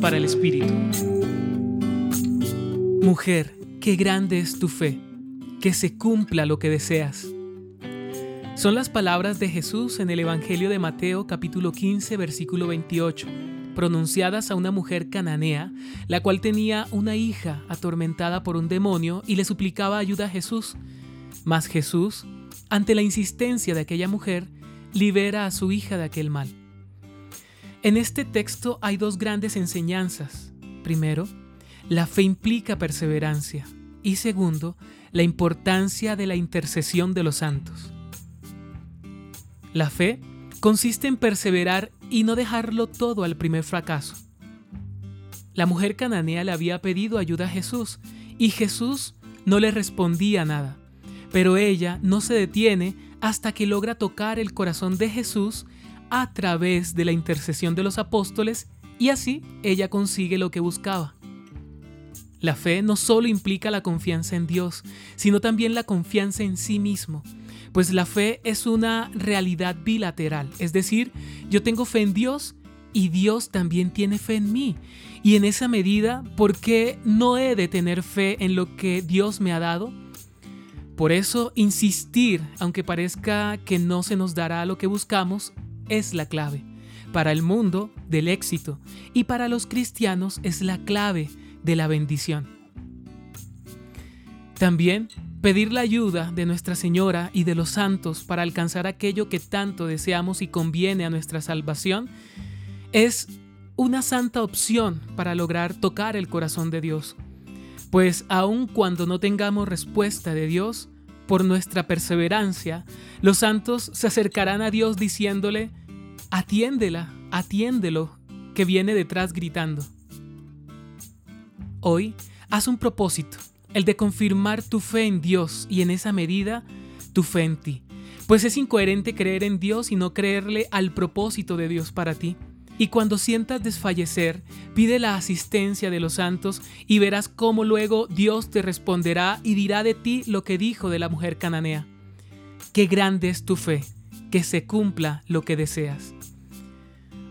Para el Espíritu. Mujer, qué grande es tu fe, que se cumpla lo que deseas. Son las palabras de Jesús en el Evangelio de Mateo capítulo 15 versículo 28, pronunciadas a una mujer cananea, la cual tenía una hija atormentada por un demonio y le suplicaba ayuda a Jesús. Mas Jesús, ante la insistencia de aquella mujer, libera a su hija de aquel mal. En este texto hay dos grandes enseñanzas. Primero, la fe implica perseverancia y segundo, la importancia de la intercesión de los santos. La fe consiste en perseverar y no dejarlo todo al primer fracaso. La mujer cananea le había pedido ayuda a Jesús y Jesús no le respondía nada, pero ella no se detiene hasta que logra tocar el corazón de Jesús a través de la intercesión de los apóstoles y así ella consigue lo que buscaba. La fe no solo implica la confianza en Dios, sino también la confianza en sí mismo, pues la fe es una realidad bilateral, es decir, yo tengo fe en Dios y Dios también tiene fe en mí. Y en esa medida, ¿por qué no he de tener fe en lo que Dios me ha dado? Por eso, insistir, aunque parezca que no se nos dará lo que buscamos, es la clave. Para el mundo, del éxito, y para los cristianos es la clave de la bendición. También pedir la ayuda de Nuestra Señora y de los santos para alcanzar aquello que tanto deseamos y conviene a nuestra salvación es una santa opción para lograr tocar el corazón de Dios. Pues aun cuando no tengamos respuesta de Dios, por nuestra perseverancia, los santos se acercarán a Dios diciéndole, atiéndela, atiéndelo, que viene detrás gritando. Hoy, haz un propósito, el de confirmar tu fe en Dios y en esa medida tu fe en ti. Pues es incoherente creer en Dios y no creerle al propósito de Dios para ti. Y cuando sientas desfallecer, pide la asistencia de los santos y verás cómo luego Dios te responderá y dirá de ti lo que dijo de la mujer cananea. Qué grande es tu fe, que se cumpla lo que deseas.